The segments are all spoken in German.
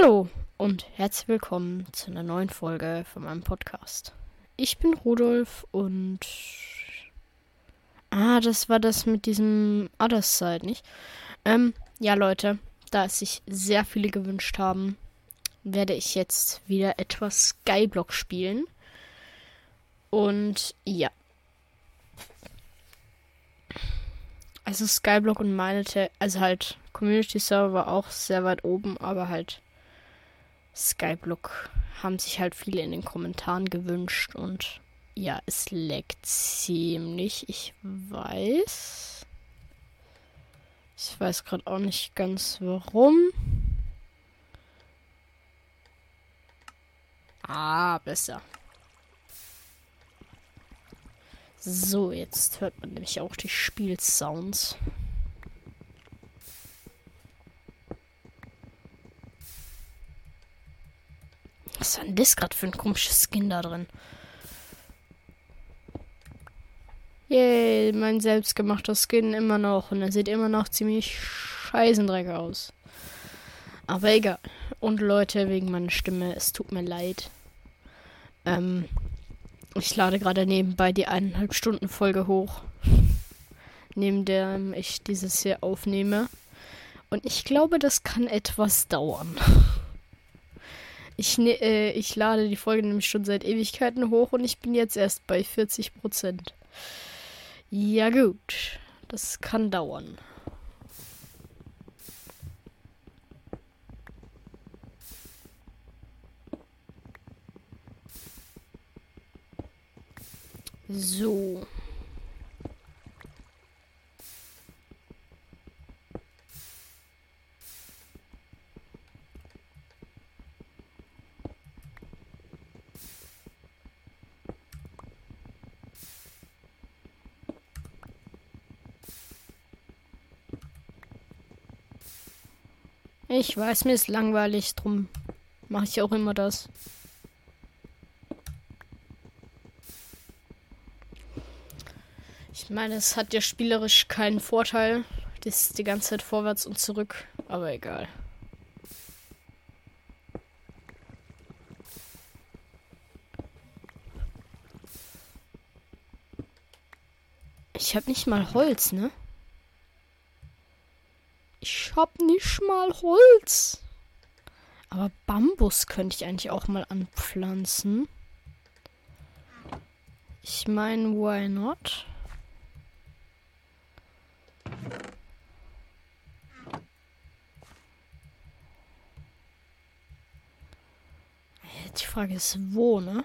Hallo und herzlich willkommen zu einer neuen Folge von meinem Podcast. Ich bin Rudolf und. Ah, das war das mit diesem Other Side, nicht? Ähm, ja, Leute, da es sich sehr viele gewünscht haben, werde ich jetzt wieder etwas Skyblock spielen. Und ja. Also Skyblock und meine, also halt Community Server auch sehr weit oben, aber halt Skyblock haben sich halt viele in den Kommentaren gewünscht und ja, es leckt ziemlich. Ich weiß. Ich weiß gerade auch nicht ganz warum. Ah, besser. So, jetzt hört man nämlich auch die Spielsounds. Was war denn das gerade für ein komisches Skin da drin? Yay, mein selbstgemachter Skin immer noch. Und er sieht immer noch ziemlich scheißendreck aus. Aber egal. Und Leute, wegen meiner Stimme, es tut mir leid. Ähm, ich lade gerade nebenbei die eineinhalb Stunden Folge hoch. Neben der ich dieses hier aufnehme. Und ich glaube, das kann etwas dauern. Ich, ne, äh, ich lade die Folge nämlich schon seit Ewigkeiten hoch und ich bin jetzt erst bei 40 Prozent. Ja gut, das kann dauern. So. Ich weiß, mir ist langweilig, drum mache ich auch immer das. Ich meine, es hat ja spielerisch keinen Vorteil. Das ist die ganze Zeit vorwärts und zurück, aber egal. Ich habe nicht mal Holz, ne? Hab nicht mal Holz. Aber Bambus könnte ich eigentlich auch mal anpflanzen. Ich meine, why not? Die Frage ist, wo, ne?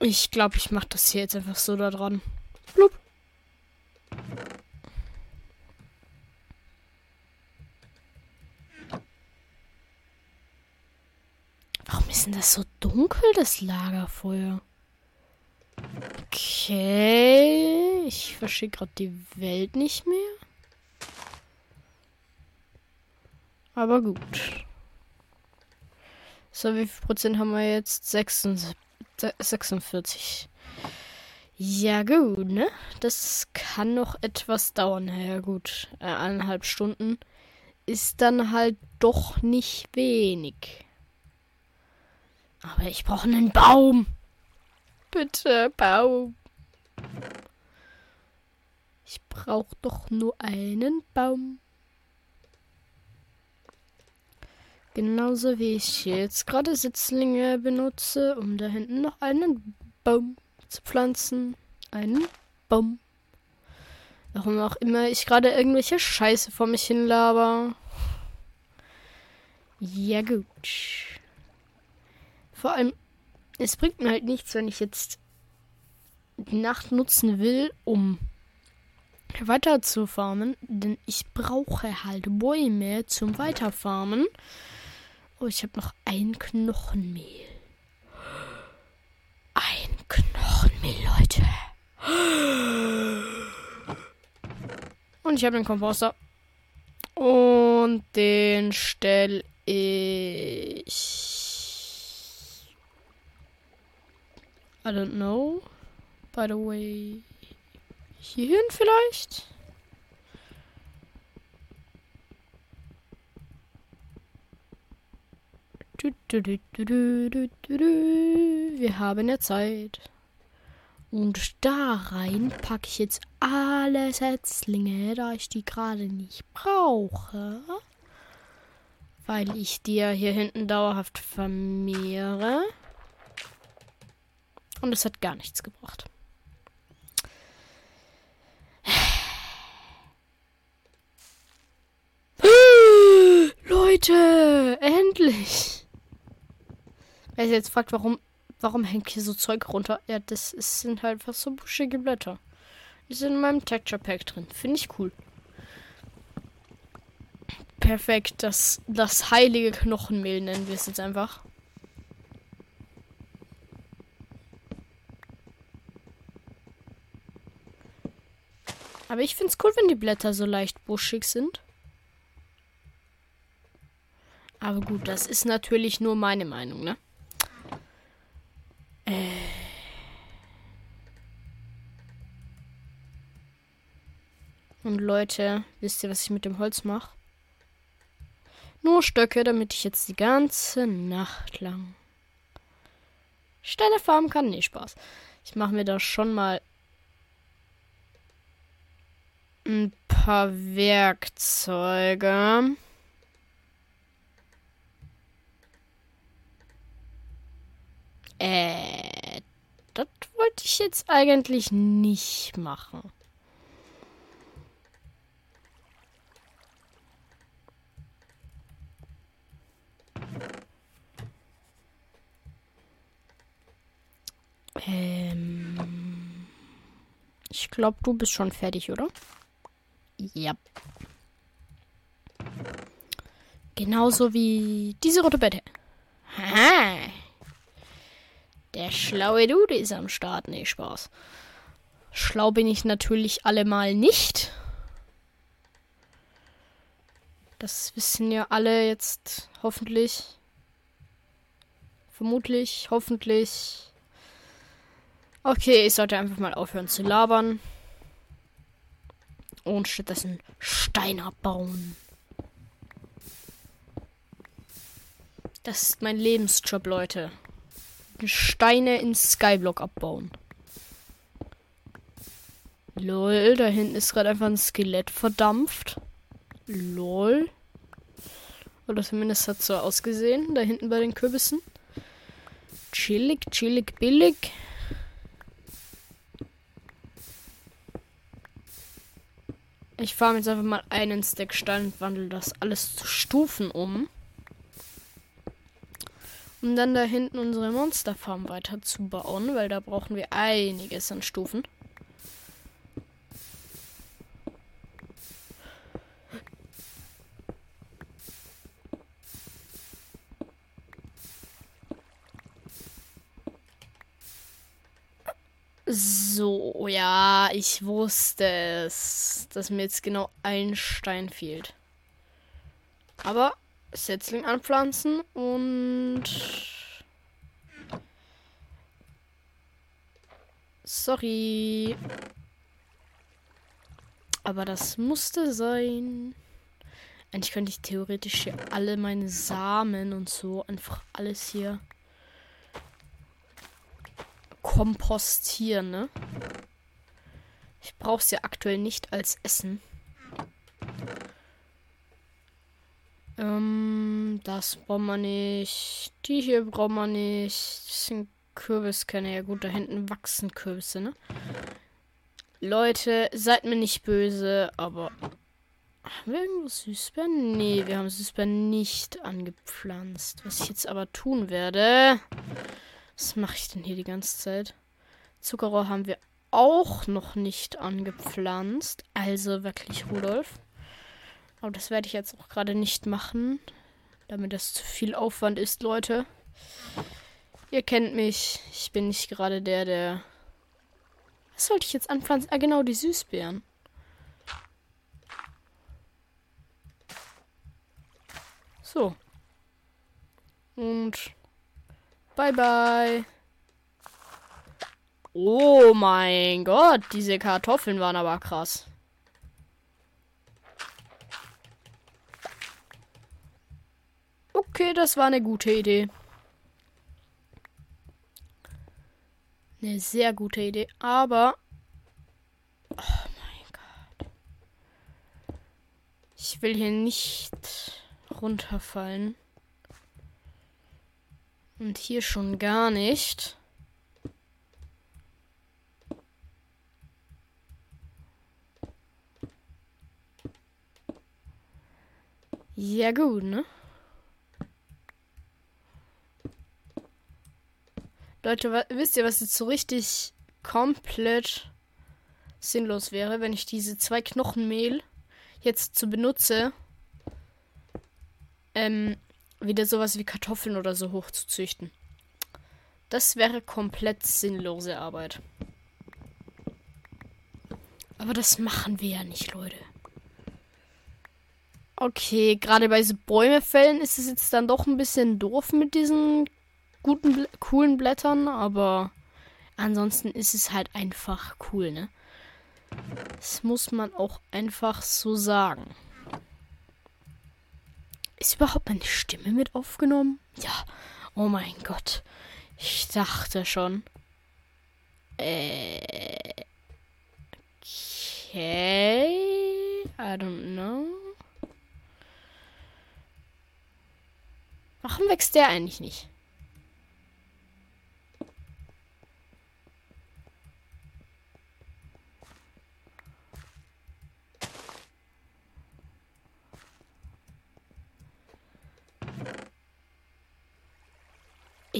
Ich glaube, ich mache das hier jetzt einfach so da dran. Blub. ist denn das so dunkel, das Lagerfeuer? Okay. Ich verstehe gerade die Welt nicht mehr. Aber gut. So, wie viel Prozent haben wir jetzt? 46. Ja, gut, ne? Das kann noch etwas dauern. Ja, gut. Äh, eineinhalb Stunden ist dann halt doch nicht wenig. Aber ich brauche einen Baum. Bitte, Baum. Ich brauche doch nur einen Baum. Genauso wie ich jetzt gerade Sitzlinge benutze, um da hinten noch einen Baum zu pflanzen. Einen Baum. Warum auch immer ich gerade irgendwelche Scheiße vor mich hin laber. Ja gut. Vor allem, es bringt mir halt nichts, wenn ich jetzt die Nacht nutzen will, um weiter zu farmen, denn ich brauche halt Bäume zum Weiterfarmen. Oh, ich habe noch ein Knochenmehl. Ein Knochenmehl, Leute. Und ich habe den Komposter. Und den stelle ich I don't know. By the way. Hierhin vielleicht? Wir haben ja Zeit. Und da rein packe ich jetzt alle Setzlinge, da ich die gerade nicht brauche. Weil ich die ja hier hinten dauerhaft vermehre. Und es hat gar nichts gebracht. Leute, endlich. Wer sich jetzt fragt, warum, warum hängt hier so Zeug runter? Ja, das ist, sind halt fast so buschige Blätter. Die sind in meinem Texture Pack drin. Finde ich cool. Perfekt. Das, das heilige Knochenmehl nennen wir es jetzt einfach. Aber ich finde es cool, wenn die Blätter so leicht buschig sind. Aber gut, das ist natürlich nur meine Meinung, ne? Äh. Und Leute, wisst ihr, was ich mit dem Holz mache? Nur Stöcke, damit ich jetzt die ganze Nacht lang Steine farmen kann. Nee, Spaß. Ich mache mir da schon mal ein paar Werkzeuge. Äh, das wollte ich jetzt eigentlich nicht machen. Ähm, ich glaube, du bist schon fertig, oder? Ja. Genauso wie diese rote Bette. Haha. Der schlaue Dude ist am Start. Nee, Spaß. Schlau bin ich natürlich allemal nicht. Das wissen ja alle jetzt hoffentlich. Vermutlich, hoffentlich. Okay, ich sollte einfach mal aufhören zu labern. Und stattdessen Stein abbauen. Das ist mein Lebensjob, Leute. Steine in Skyblock abbauen. Lol, da hinten ist gerade einfach ein Skelett verdampft. Lol. Oder zumindest hat es so ausgesehen, da hinten bei den Kürbissen. Chillig, chillig, billig. Ich fahre jetzt einfach mal einen Stack Stein und wandle das alles zu Stufen um. Um dann da hinten unsere Monsterfarm weiter zu bauen, weil da brauchen wir einiges an Stufen. So, ja, ich wusste es, dass mir jetzt genau ein Stein fehlt. Aber Setzling anpflanzen und. Sorry. Aber das musste sein. Eigentlich könnte ich theoretisch hier alle meine Samen und so einfach alles hier kompostieren, ne? Ich brauche es ja aktuell nicht als Essen. Ähm, das braucht man nicht. Die hier braucht man nicht. Das sind Kürbiskerne. Ja gut, da hinten wachsen Kürbisse, ne? Leute, seid mir nicht böse, aber... Haben wir irgendwo Süßbeeren? Nee, wir haben Süßbeeren nicht angepflanzt. Was ich jetzt aber tun werde... Was mache ich denn hier die ganze Zeit? Zuckerrohr haben wir auch noch nicht angepflanzt. Also wirklich, Rudolf. Aber das werde ich jetzt auch gerade nicht machen, damit das zu viel Aufwand ist, Leute. Ihr kennt mich. Ich bin nicht gerade der, der. Was sollte ich jetzt anpflanzen? Ah, genau, die Süßbeeren. So. Und. Bye, bye. Oh mein Gott, diese Kartoffeln waren aber krass. Okay, das war eine gute Idee. Eine sehr gute Idee. Aber. Oh mein Gott. Ich will hier nicht runterfallen. Und hier schon gar nicht. Ja gut, ne? Leute, wisst ihr, was jetzt so richtig komplett sinnlos wäre, wenn ich diese zwei Knochenmehl jetzt zu benutze, ähm, wieder sowas wie Kartoffeln oder so hochzuzüchten. Das wäre komplett sinnlose Arbeit. Aber das machen wir ja nicht, Leute. Okay, gerade bei so Bäumefällen ist es jetzt dann doch ein bisschen doof mit diesen guten, coolen Blättern, aber ansonsten ist es halt einfach cool, ne? Das muss man auch einfach so sagen. Ist überhaupt meine Stimme mit aufgenommen? Ja. Oh mein Gott. Ich dachte schon. Äh. Okay. I don't know. Warum wächst der eigentlich nicht?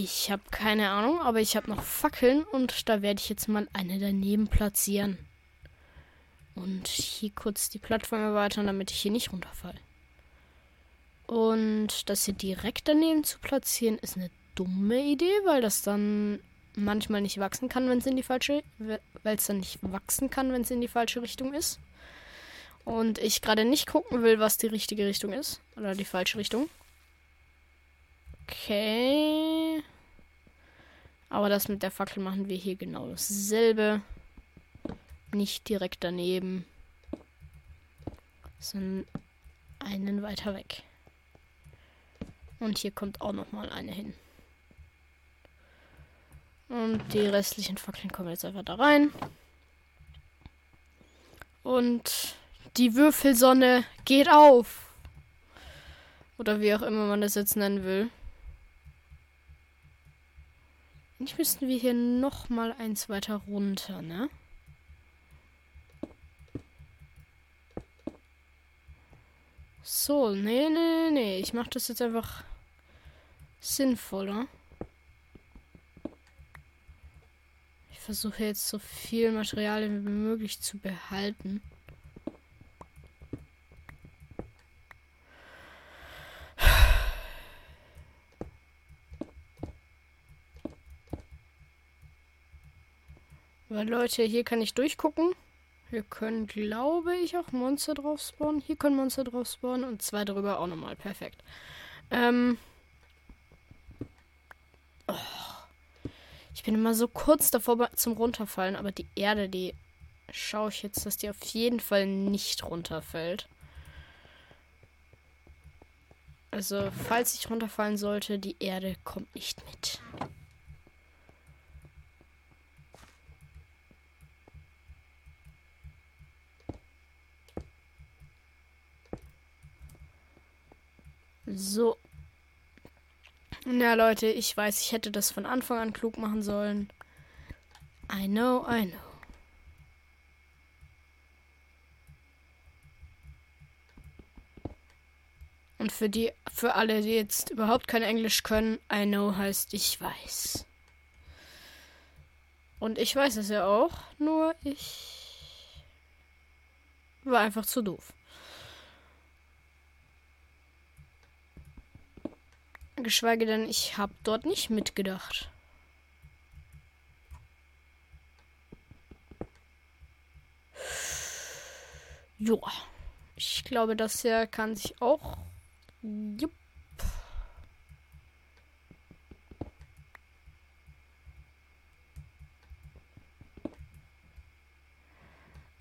Ich habe keine Ahnung, aber ich habe noch Fackeln und da werde ich jetzt mal eine daneben platzieren. Und hier kurz die Plattform erweitern, damit ich hier nicht runterfalle. Und das hier direkt daneben zu platzieren, ist eine dumme Idee, weil das dann manchmal nicht wachsen kann, wenn es in die falsche, weil es dann nicht wachsen kann, wenn es in die falsche Richtung ist. Und ich gerade nicht gucken will, was die richtige Richtung ist oder die falsche Richtung. Okay. Aber das mit der Fackel machen wir hier genau dasselbe. Nicht direkt daneben. Sondern einen weiter weg. Und hier kommt auch noch mal eine hin. Und die restlichen Fackeln kommen jetzt einfach da rein. Und die Würfelsonne geht auf. Oder wie auch immer man das jetzt nennen will. Eigentlich müssten wir hier noch mal eins weiter runter, ne? So, nee, nee, nee. Ich mache das jetzt einfach sinnvoller. Ich versuche jetzt so viel Material wie möglich zu behalten. Weil Leute, hier kann ich durchgucken. Wir können, glaube ich, auch Monster drauf spawnen. Hier können Monster drauf spawnen und zwei drüber auch nochmal. Perfekt. Ähm. Oh. Ich bin immer so kurz davor zum Runterfallen, aber die Erde, die schaue ich jetzt, dass die auf jeden Fall nicht runterfällt. Also, falls ich runterfallen sollte, die Erde kommt nicht mit. So. Ja, Leute, ich weiß, ich hätte das von Anfang an klug machen sollen. I know, I know. Und für die, für alle, die jetzt überhaupt kein Englisch können, I know heißt ich weiß. Und ich weiß es ja auch, nur ich war einfach zu doof. Geschweige denn, ich habe dort nicht mitgedacht. Joa. Ich glaube, das hier kann sich auch. Jupp.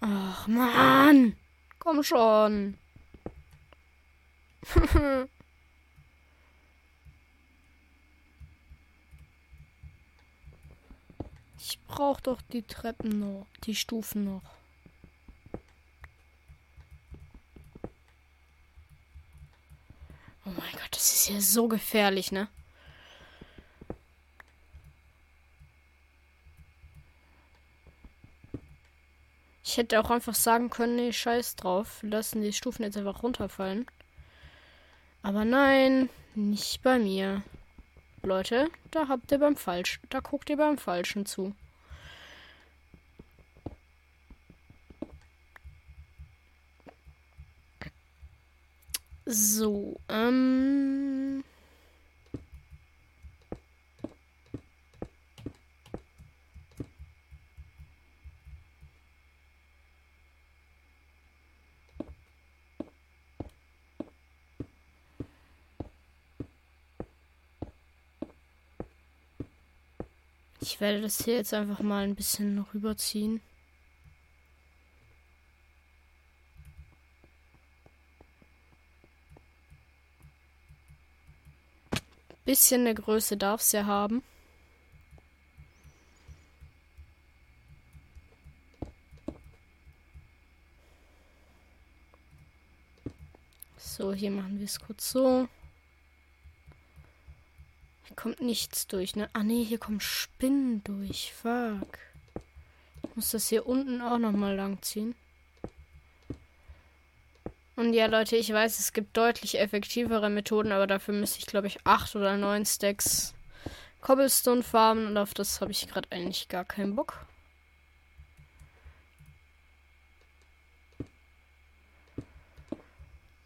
Ach, Mann. Komm schon. Ich brauche doch die Treppen noch, die Stufen noch. Oh mein Gott, das ist ja so gefährlich, ne? Ich hätte auch einfach sagen können, nee, scheiß drauf. Lassen die Stufen jetzt einfach runterfallen. Aber nein, nicht bei mir. Leute, da habt ihr beim Falsch, da guckt ihr beim Falschen zu. So, ähm. Ich werde das hier jetzt einfach mal ein bisschen rüberziehen. Bisschen eine Größe darf es ja haben. So, hier machen wir es kurz so. Kommt nichts durch, ne? Ah, ne, hier kommen Spinnen durch. Fuck. Ich muss das hier unten auch nochmal lang ziehen. Und ja, Leute, ich weiß, es gibt deutlich effektivere Methoden, aber dafür müsste ich, glaube ich, acht oder neun Stacks Cobblestone farmen und auf das habe ich gerade eigentlich gar keinen Bock.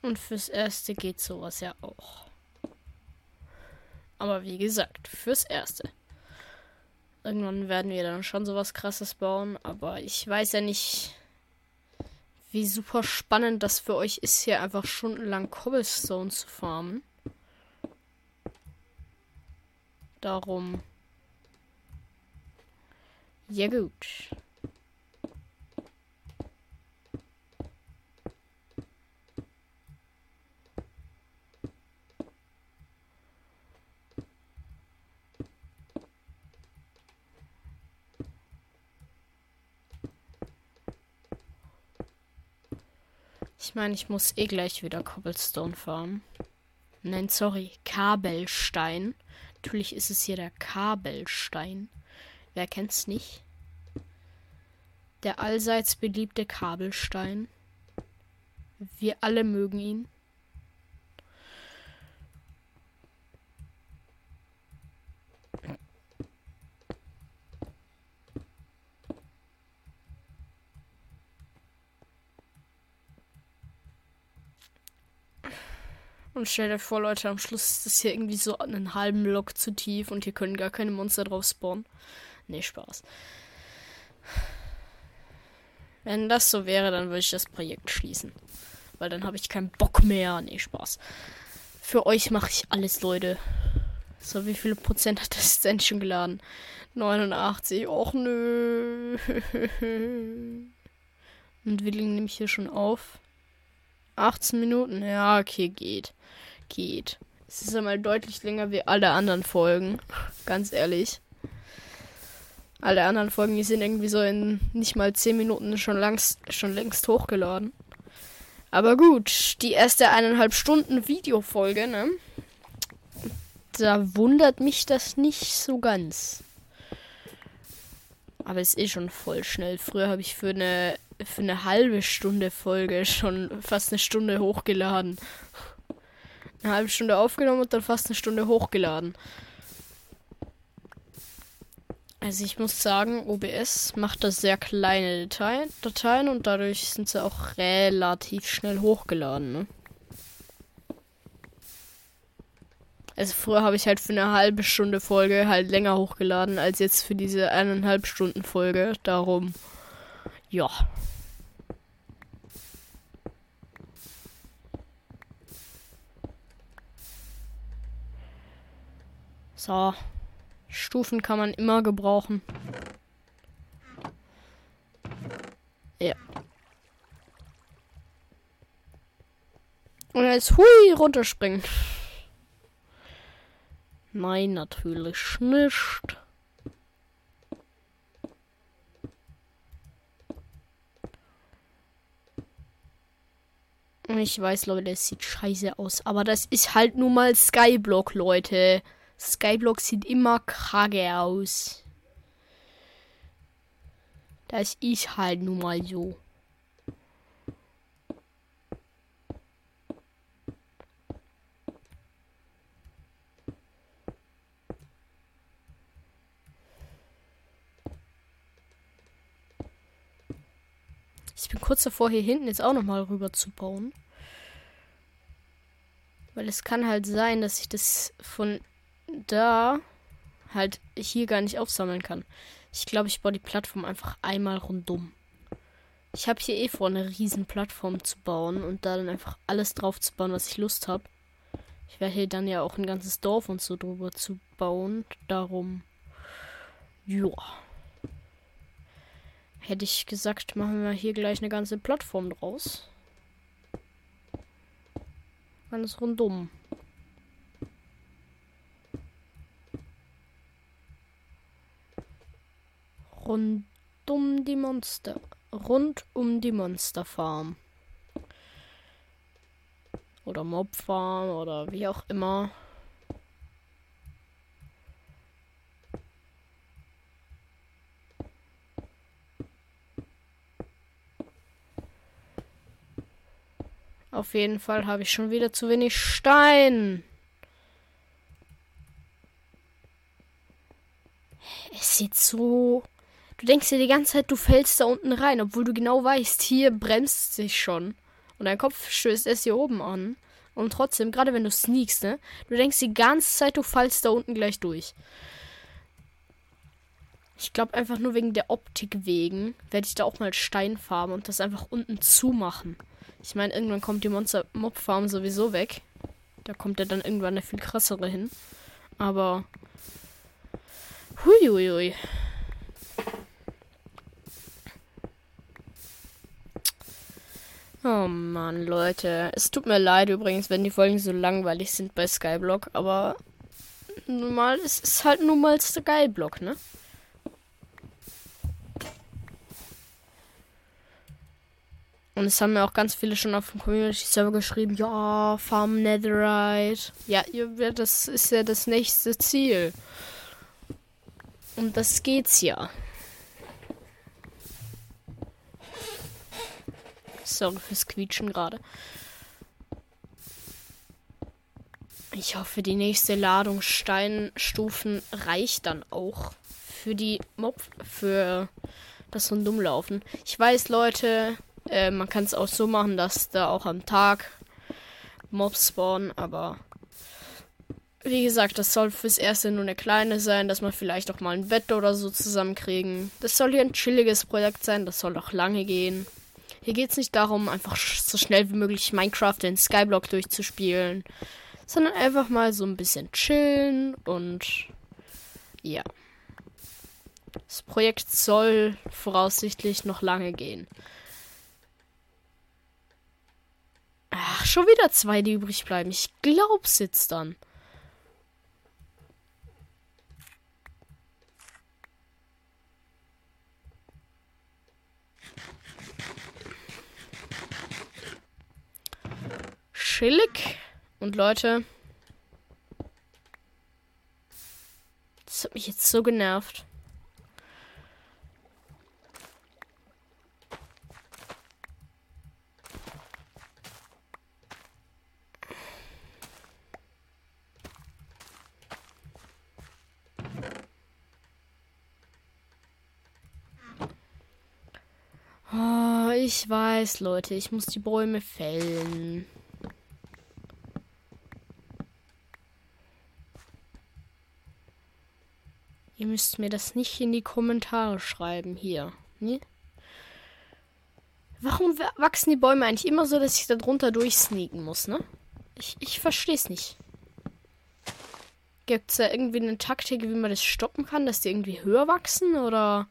Und fürs Erste geht sowas ja auch. Aber wie gesagt, fürs Erste. Irgendwann werden wir dann schon sowas krasses bauen, aber ich weiß ja nicht, wie super spannend das für euch ist, hier einfach stundenlang Cobblestone zu farmen. Darum. Ja gut. Ich meine, ich muss eh gleich wieder Cobblestone farmen. Nein, sorry, Kabelstein. Natürlich ist es hier der Kabelstein. Wer kennt's nicht? Der allseits beliebte Kabelstein. Wir alle mögen ihn. Und stell dir vor, Leute, am Schluss ist das hier irgendwie so einen halben Block zu tief und hier können gar keine Monster drauf spawnen. Nee, Spaß. Wenn das so wäre, dann würde ich das Projekt schließen. Weil dann habe ich keinen Bock mehr. Nee, Spaß. Für euch mache ich alles, Leute. So, wie viele Prozent hat das denn schon geladen? 89. Och nö. Und wie lange nehme ich hier schon auf? 18 Minuten? Ja, okay, geht. Geht. Es ist einmal deutlich länger wie alle anderen Folgen. Ganz ehrlich. Alle anderen Folgen, die sind irgendwie so in nicht mal 10 Minuten schon, langst, schon längst hochgeladen. Aber gut, die erste eineinhalb Stunden Videofolge, ne? Da wundert mich das nicht so ganz. Aber es ist schon voll schnell. Früher habe ich für eine für eine halbe Stunde Folge schon fast eine Stunde hochgeladen. Eine halbe Stunde aufgenommen und dann fast eine Stunde hochgeladen. Also ich muss sagen, OBS macht das sehr kleine Datei Dateien und dadurch sind sie auch relativ schnell hochgeladen. Ne? Also früher habe ich halt für eine halbe Stunde Folge halt länger hochgeladen als jetzt für diese eineinhalb Stunden Folge. Darum, ja. So. Stufen kann man immer gebrauchen. Ja. Und jetzt hui runterspringen. Nein, natürlich nicht. Ich weiß, Leute, es sieht scheiße aus, aber das ist halt nun mal Skyblock, Leute. Skyblock sieht immer krage aus. Das ist halt nun mal so. Ich bin kurz davor, hier hinten jetzt auch nochmal rüber zu bauen. Weil es kann halt sein, dass ich das von da halt hier gar nicht aufsammeln kann. Ich glaube, ich baue die Plattform einfach einmal rundum. Ich habe hier eh vor, eine riesen Plattform zu bauen und da dann einfach alles drauf zu bauen, was ich Lust habe. Ich werde hier dann ja auch ein ganzes Dorf und so drüber zu bauen. Darum, ja. Hätte ich gesagt, machen wir hier gleich eine ganze Plattform draus. Ganz rundum. Rund um die Monster. Rund um die Monsterfarm. Oder Mobfarm oder wie auch immer. Auf jeden Fall habe ich schon wieder zu wenig Stein. Es sieht so. Du denkst dir die ganze Zeit, du fällst da unten rein, obwohl du genau weißt, hier bremst sich schon. Und dein Kopf stößt erst hier oben an. Und trotzdem, gerade wenn du sneakst, ne? Du denkst die ganze Zeit, du fallst da unten gleich durch. Ich glaube einfach nur wegen der Optik wegen werde ich da auch mal Stein farben und das einfach unten zumachen. Ich meine, irgendwann kommt die Monster Mob Farm sowieso weg. Da kommt ja dann irgendwann eine viel krassere hin. Aber. Huiuiui. Oh Mann, Leute. Es tut mir leid übrigens, wenn die Folgen so langweilig sind bei Skyblock, aber normal, es ist halt nun mal Skyblock, ne? Und es haben ja auch ganz viele schon auf dem Community-Server geschrieben, ja, Farm Netherite. Ja, das ist ja das nächste Ziel. Und das geht's ja. Sorry fürs Quietschen gerade. Ich hoffe, die nächste Ladung Steinstufen reicht dann auch für die Mob, für das Rundumlaufen. Ich weiß, Leute, äh, man kann es auch so machen, dass da auch am Tag Mobs spawnen, aber wie gesagt, das soll fürs Erste nur eine kleine sein, dass man vielleicht auch mal ein Bett oder so zusammenkriegen. Das soll hier ein chilliges Projekt sein, das soll auch lange gehen. Hier geht es nicht darum, einfach so schnell wie möglich Minecraft in Skyblock durchzuspielen, sondern einfach mal so ein bisschen chillen und ja. Das Projekt soll voraussichtlich noch lange gehen. Ach, schon wieder zwei, die übrig bleiben. Ich glaub's jetzt dann. Chillig. Und Leute. Das hat mich jetzt so genervt. Ich weiß, Leute, ich muss die Bäume fällen. Ihr müsst mir das nicht in die Kommentare schreiben hier. Ne? Warum wachsen die Bäume eigentlich immer so, dass ich da drunter durchsneaken muss, ne? Ich, ich verstehe es nicht. Gibt es da irgendwie eine Taktik, wie man das stoppen kann, dass die irgendwie höher wachsen oder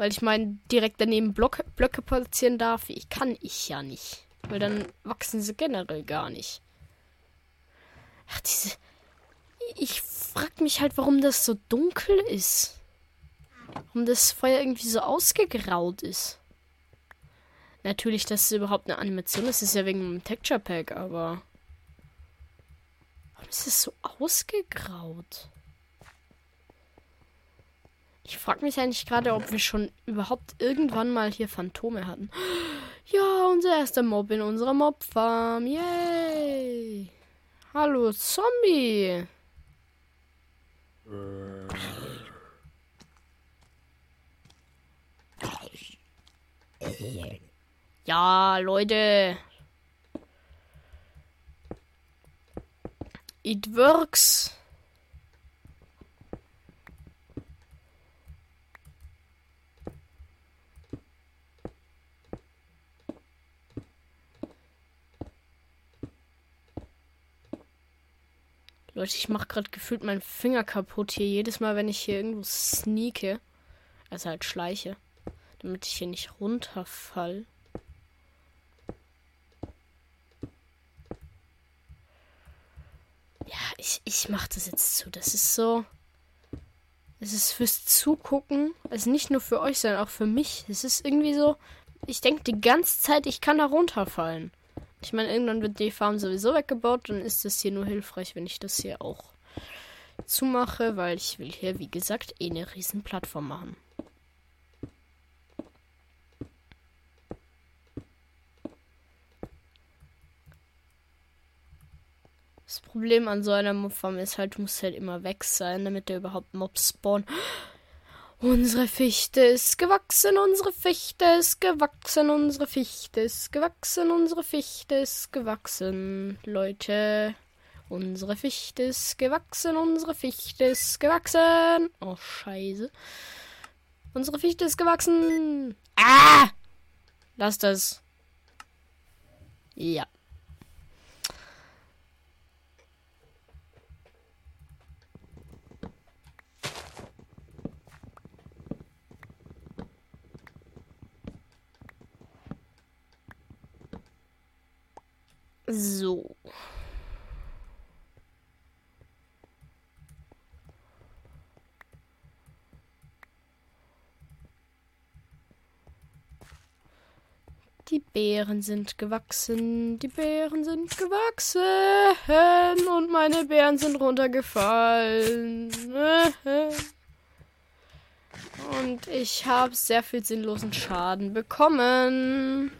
weil ich meine, direkt daneben Block, Blöcke platzieren darf, ich kann ich ja nicht. Weil dann wachsen sie generell gar nicht. Ach, diese. Ich frag mich halt, warum das so dunkel ist. Warum das Feuer irgendwie so ausgegraut ist. Natürlich, dass es überhaupt eine Animation ist, ist ja wegen dem Texture Pack, aber. Warum ist es so ausgegraut? Ich frage mich eigentlich gerade, ob wir schon überhaupt irgendwann mal hier Phantome hatten. Ja, unser erster Mob in unserer Mobfarm. Yay! Hallo, Zombie! Ja, Leute. It works. Leute, ich mache gerade gefühlt meinen Finger kaputt hier. Jedes Mal, wenn ich hier irgendwo sneake. Also halt schleiche. Damit ich hier nicht runterfall. Ja, ich, ich mache das jetzt zu. Das ist so. Es ist fürs Zugucken. Also nicht nur für euch, sondern auch für mich. Es ist irgendwie so. Ich denke die ganze Zeit, ich kann da runterfallen. Ich meine, irgendwann wird die Farm sowieso weggebaut. Dann ist es hier nur hilfreich, wenn ich das hier auch zumache, weil ich will hier, wie gesagt, eh eine riesen Plattform machen. Das Problem an so einer Mobfarm ist halt, du musst halt immer weg sein, damit der überhaupt Mobs spawnen. Unsere Fichte ist gewachsen, unsere Fichte ist gewachsen, unsere Fichte ist gewachsen, unsere Fichte ist gewachsen, Leute. Unsere Fichte ist gewachsen, unsere Fichte ist gewachsen. Oh, scheiße. Unsere Fichte ist gewachsen. Ah! Lass das. Ja. So. Die Beeren sind gewachsen, die Beeren sind gewachsen und meine Beeren sind runtergefallen. Und ich habe sehr viel sinnlosen Schaden bekommen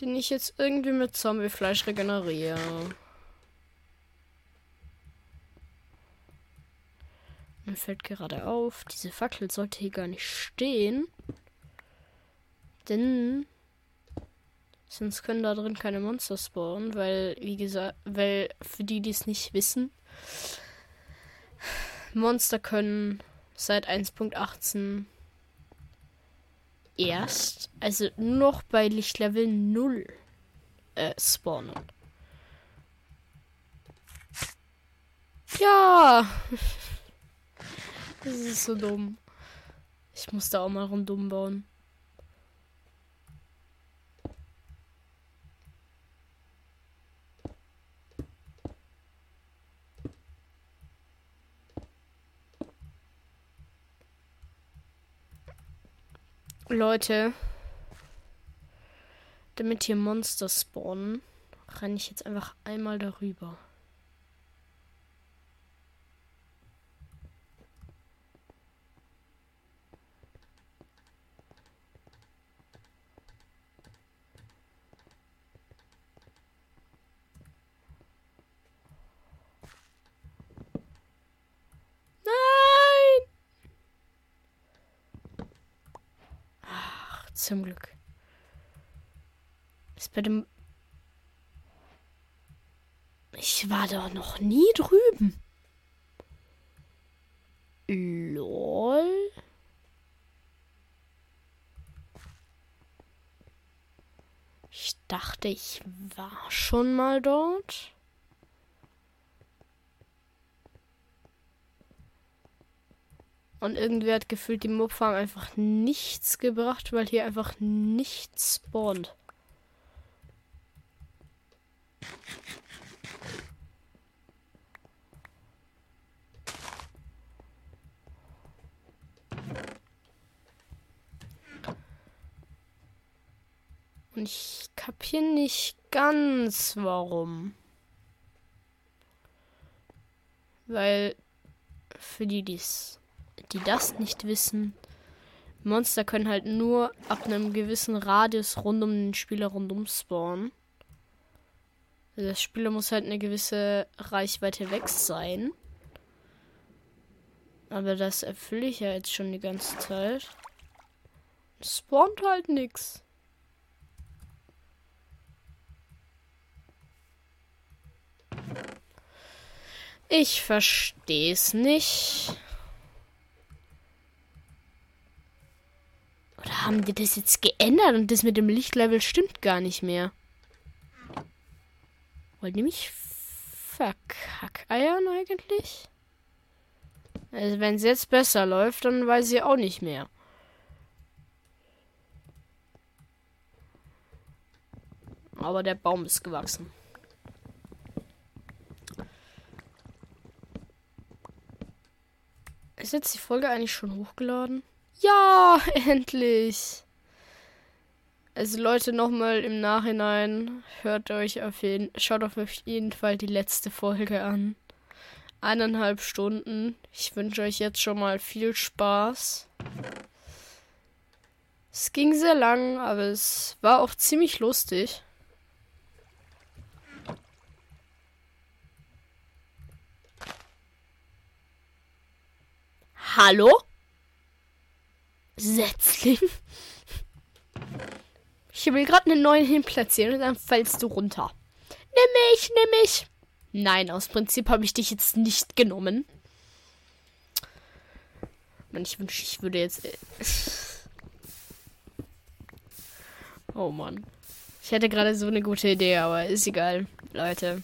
den ich jetzt irgendwie mit Zombiefleisch regeneriere. Mir fällt gerade auf, diese Fackel sollte hier gar nicht stehen. Denn sonst können da drin keine Monster spawnen, weil, wie gesagt, weil für die, die es nicht wissen, Monster können seit 1.18 erst, also noch bei Lichtlevel 0 äh, spawnen. Ja. Das ist so dumm. Ich muss da auch mal rundum bauen. Leute, damit hier Monster spawnen, renne ich jetzt einfach einmal darüber. Zum Glück. Ist bei dem. Ich war da noch nie drüben. Lol. Ich dachte, ich war schon mal dort. Und irgendwer hat gefühlt die Mobfarm einfach nichts gebracht, weil hier einfach nichts spawnt. Und ich kapiere nicht ganz, warum. Weil für die, die's, die das nicht wissen, Monster können halt nur ab einem gewissen Radius rund um den Spieler rundum spawnen. Also der Spieler muss halt eine gewisse Reichweite weg sein. Aber das erfülle ich ja jetzt schon die ganze Zeit. Spawnt halt nix. Ich versteh's nicht. Oder haben die das jetzt geändert und das mit dem Lichtlevel stimmt gar nicht mehr? Wollt ihr mich verkackeiern eigentlich? Also wenn es jetzt besser läuft, dann weiß ich auch nicht mehr. Aber der Baum ist gewachsen. Ist jetzt die Folge eigentlich schon hochgeladen? Ja, endlich. Also Leute, nochmal im Nachhinein, hört euch auf jeden, schaut auf jeden Fall die letzte Folge an. Eineinhalb Stunden. Ich wünsche euch jetzt schon mal viel Spaß. Es ging sehr lang, aber es war auch ziemlich lustig. Hallo? Setzling? Ich will gerade einen neuen hinplatzieren und dann fällst du runter. Nimm mich, nimm mich. Nein, aus Prinzip habe ich dich jetzt nicht genommen. Mann, ich wünsche, ich würde jetzt. Äh, oh Mann. Ich hatte gerade so eine gute Idee, aber ist egal, Leute.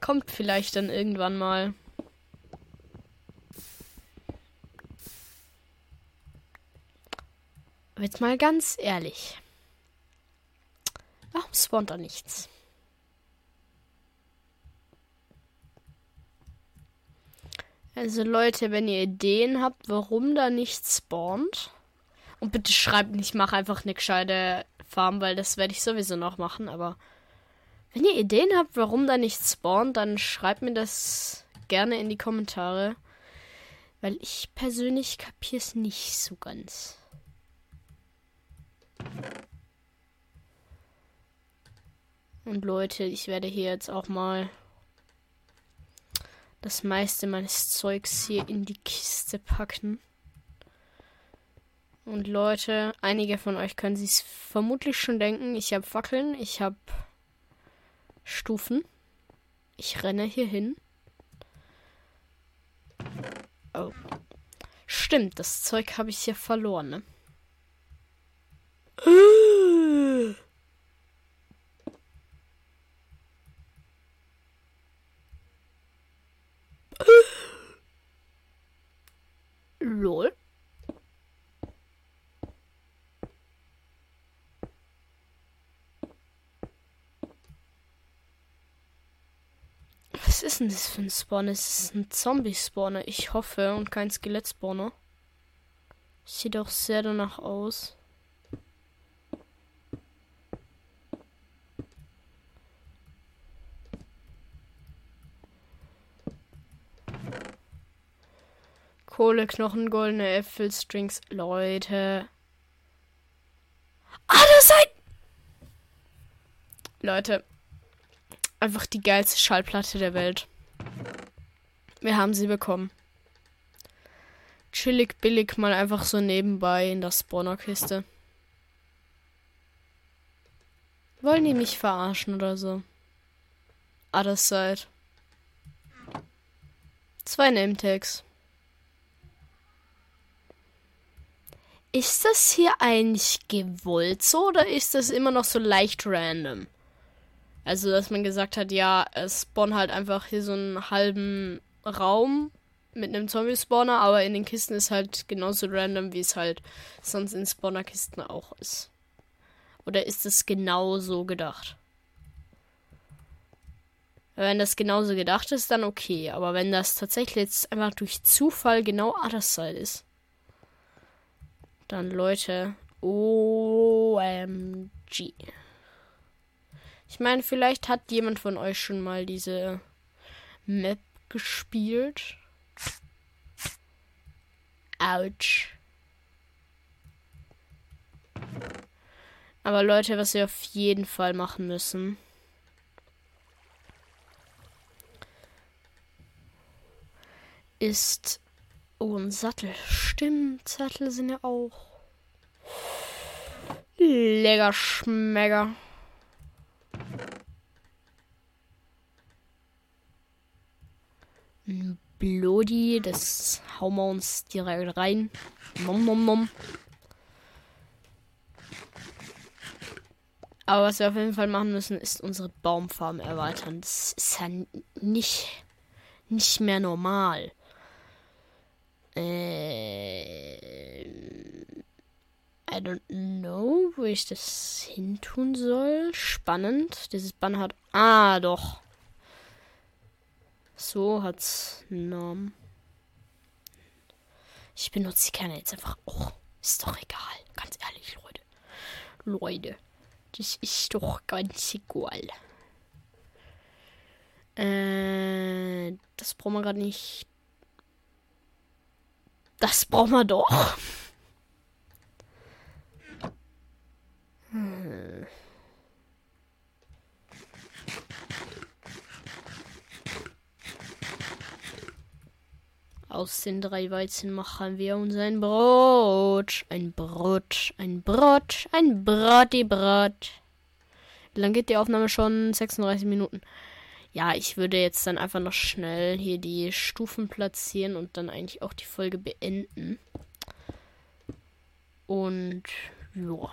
Kommt vielleicht dann irgendwann mal. Jetzt mal ganz ehrlich. Warum spawnt da nichts? Also Leute, wenn ihr Ideen habt, warum da nichts spawnt, und bitte schreibt nicht, mach einfach eine gescheite Farm, weil das werde ich sowieso noch machen, aber wenn ihr Ideen habt, warum da nichts spawnt, dann schreibt mir das gerne in die Kommentare, weil ich persönlich kapiere es nicht so ganz. Und Leute, ich werde hier jetzt auch mal das meiste meines Zeugs hier in die Kiste packen. Und Leute, einige von euch können sich vermutlich schon denken, ich habe Fackeln, ich habe Stufen. Ich renne hier hin. Oh. Stimmt, das Zeug habe ich hier verloren, ne? Lol. Was ist denn das für ein Spawner? Es ist ein Zombie-Spawner. Ich hoffe und kein Skelett-Spawner. Sieht auch sehr danach aus. Kohleknochen, goldene Äpfel, Strings. Leute. Ah, seid. Leute. Einfach die geilste Schallplatte der Welt. Wir haben sie bekommen. Chillig billig mal einfach so nebenbei in der Spawnerkiste. Wollen die mich verarschen oder so? Other Side. Zwei Name-Tags. Ist das hier eigentlich gewollt so oder ist das immer noch so leicht random? Also, dass man gesagt hat, ja, es spawnt halt einfach hier so einen halben Raum mit einem Zombie-Spawner, aber in den Kisten ist halt genauso random, wie es halt sonst in Spawner-Kisten auch ist. Oder ist es genau so gedacht? Wenn das genauso gedacht ist, dann okay. Aber wenn das tatsächlich jetzt einfach durch Zufall genau Side ist, dann Leute, OMG. Ich meine, vielleicht hat jemand von euch schon mal diese Map gespielt. Autsch. Aber Leute, was wir auf jeden Fall machen müssen. Ist. Oh, ein Sattel. Stimmt, Sattel sind ja auch. Lecker Schmecker. Ein das hauen wir uns direkt rein. Nom nom nom. Aber was wir auf jeden Fall machen müssen, ist unsere Baumfarm erweitern. Das ist ja nicht, nicht mehr normal. Äh, I don't know, wo ich das hin tun soll. Spannend. Dieses Banner hat. Ah, doch. So hat's Namen. Ich benutze die Kerne jetzt einfach. Oh, ist doch egal. Ganz ehrlich, Leute. Leute. Das ist doch ganz egal. Äh, das brauchen wir gerade nicht. Das brauchen wir doch. Hm. Aus den drei Weizen machen wir uns ein Brot. Ein Brot, ein Brot, ein Broti Brot. Wie lange geht die Aufnahme schon? 36 Minuten. Ja, ich würde jetzt dann einfach noch schnell hier die Stufen platzieren und dann eigentlich auch die Folge beenden. Und ja.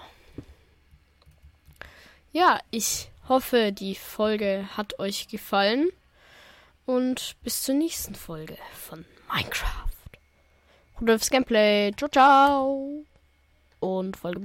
Ja, ich hoffe, die Folge hat euch gefallen. Und bis zur nächsten Folge von Minecraft. Rudolfs Gameplay. Ciao, ciao. Und Folge